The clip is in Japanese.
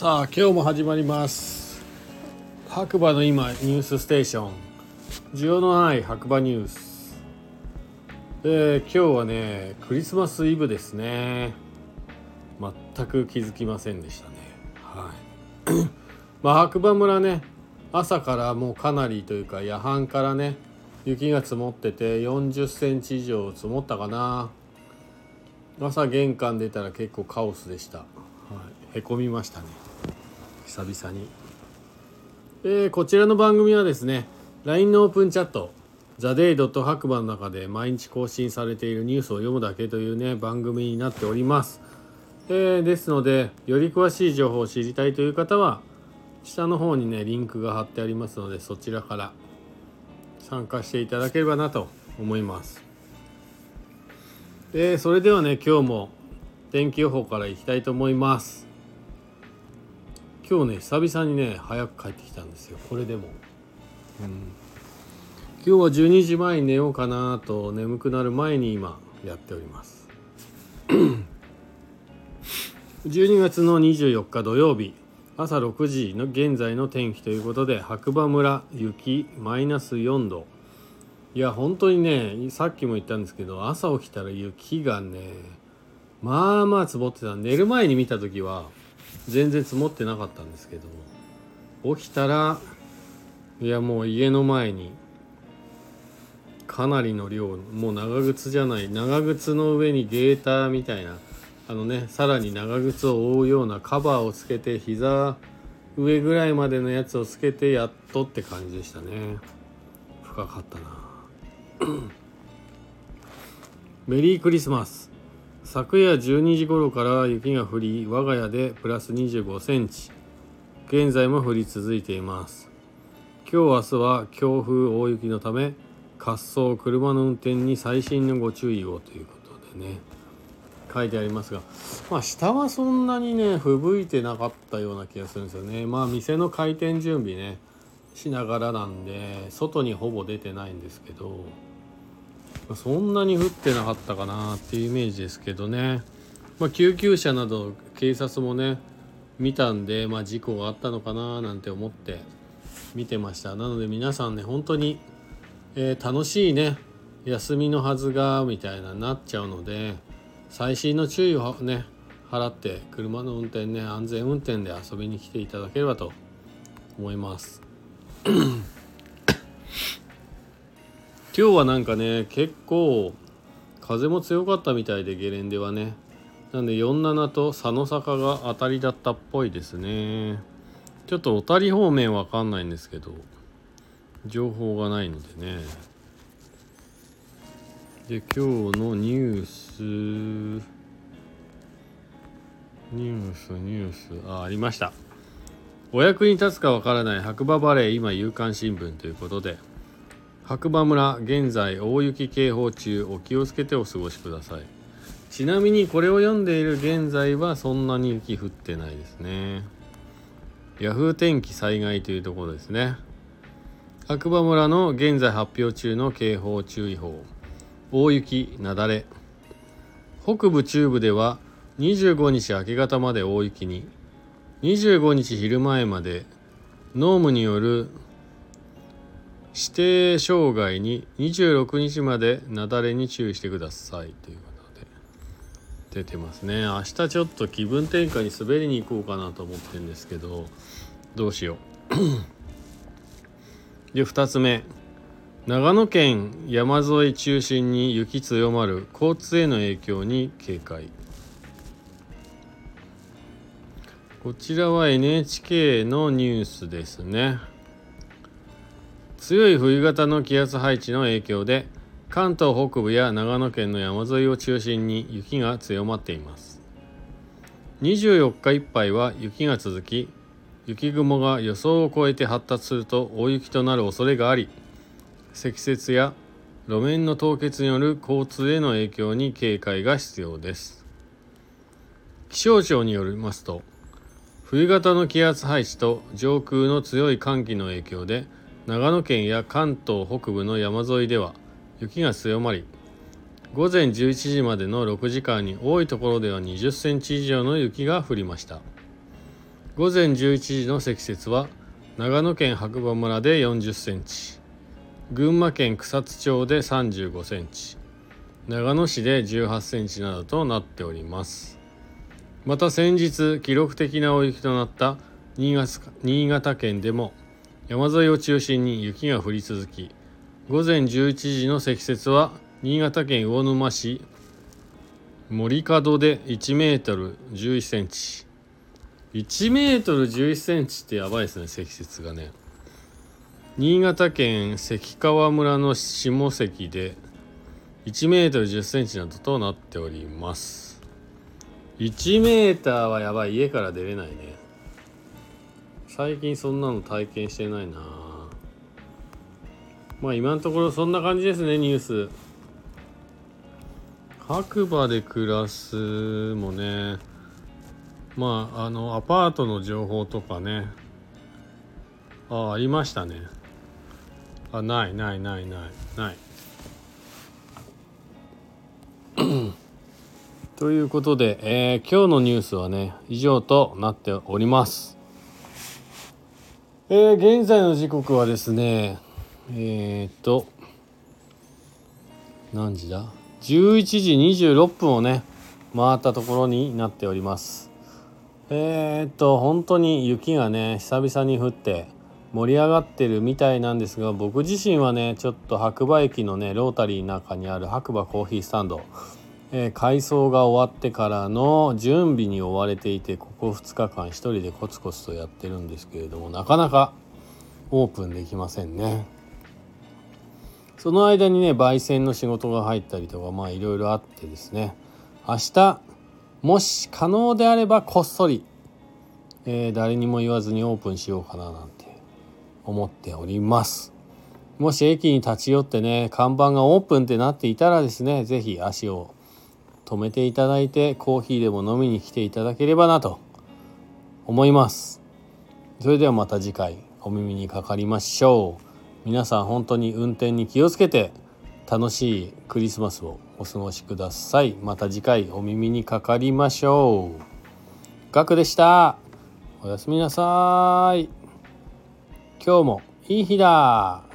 さあ今日も始まります。白馬の今ニュースステーション。需要のない白馬ニュース。え、今日はねクリスマスイブですね。全く気づきませんでしたね。はい。まあ白馬村ね朝からもうかなりというか夜半からね雪が積もってて40センチ以上積もったかな。朝玄関出たら結構カオスでした、はい、へこみましたね。久々に、えー、こちらの番組はですね LINE のオープンチャットザ・デイドと白馬の中で毎日更新されているニュースを読むだけというね番組になっております、えー、ですのでより詳しい情報を知りたいという方は下の方にねリンクが貼ってありますのでそちらから参加していただければなと思います。え、それではね今日も天気予報からいきたいと思います。今日ね久々にね早く帰ってきたんですよ。これでも、うん、今日は12時前に寝ようかなと眠くなる前に今やっております。12月の24日土曜日朝6時の現在の天気ということで白馬村雪マイナス4度。いや本当にねさっきも言ったんですけど朝起きたら雪がねまあまあ積もってた。寝る前に見た時は全然積もってなかったんですけど起きたらいやもう家の前にかなりの量もう長靴じゃない長靴の上にゲーターみたいなあのねさらに長靴を覆うようなカバーをつけて膝上ぐらいまでのやつをつけてやっとって感じでしたね。深かったな。メリークリスマス。昨夜12時頃から雪が降り我が家でプラス25センチ。現在も降り続いています。今日明日は強風大雪のため滑走車の運転に細心のご注意をということでね。書いてありますがまあ下はそんなにね吹雪いてなかったような気がするんですよね。まあ店の開店準備ねしながらなんで外にほぼ出てないんですけど。そんなに降ってなかったかなっていうイメージですけどね、まあ、救急車など警察もね見たんで、まあ、事故があったのかななんて思って見てました。なので皆さんね本当に、えー、楽しいね休みのはずがみたいななっちゃうので細心の注意をね払って車の運転ね安全運転で遊びに来ていただければと思います。今日はなんかね結構風も強かったみたいでゲレンデはね。なんで47と佐野坂が当たりだったっぽいですね。ちょっと小谷方面わかんないんですけど情報がないのでね。で今日のニュースニュースニュース。あありました。お役に立つかわからない白馬バレー今夕刊新聞ということで。白馬村現在大雪警報中お気をつけてお過ごしください。ちなみにこれを読んでいる現在はそんなに雪降ってないですね。Yahoo 天気災害というところですね。白馬村の現在発表中の警報注意報。大雪雪崩。北部中部では25日明け方まで大雪に。25日昼前まで。濃霧による指定障害に26日まで雪崩に注意してくださいということで出てますね。明日ちょっと気分転換に滑りに行こうかなと思ってるんですけどどうしよう。で2つ目。長野県山沿い中心に雪強まる交通への影響に警戒。こちらは NHK のニュースですね。強い冬型の気圧配置の影響で関東北部や長野県の山沿いを中心に雪が強まっています。24日いっぱいは雪が続き雪雲が予想を超えて発達すると大雪となる恐れがあり積雪や路面の凍結による交通への影響に警戒が必要です。気象庁によりますと冬型の気圧配置と上空の強い寒気の影響で長野県や関東北部の山沿いでは雪が強まり午前11時までの6時間に多いところでは20センチ以上の雪が降りました。午前11時の積雪は長野県白馬村で40センチ群馬県草津町で35センチ長野市で18センチなどとなっております。また先日記録的な大雪となった新潟県でも山沿いを中心に雪が降り続き午前11時の積雪は新潟県魚沼市森門で1メートル11センチ。1メートル11センチってやばいですね積雪がね。新潟県関川村の下関で1メートル10センチなどとなっております。1メーターはやばい家から出れないね。最近そんなの体験してないな。まあ今のところそんな感じですねニュース。白馬で暮らすもね。まああのアパートの情報とかね。あありましたね。あないないないないない。ということで、えー、今日のニュースはね以上となっております。えー、現在の時刻はですねえー、っと何時だ？11時26分をね回ったところになっております。えー、っと本当に雪がね久々に降って盛り上がってるみたいなんですが僕自身はねちょっと白馬駅のねロータリーの中にある白馬コーヒースタンド、えー、改装が終わってからの準備に追われていてここ2日間一人でコツコツとやってるんですけれどもなかなかオープンできませんね。その間にね焙煎の仕事が入ったりとかまあいろいろあってですね明日もし可能であればこっそり、えー、誰にも言わずにオープンしようかななんて思っておりますもし駅に立ち寄ってね看板がオープンってなっていたらですね是非足を止めていただいてコーヒーでも飲みに来ていただければなと思います。それではまた次回お耳にかかりましょう。皆さん本当に運転に気をつけて楽しいクリスマスをお過ごしください。また次回お耳にかかりましょう。ガクでした。おやすみなさい。今日もいい日だ。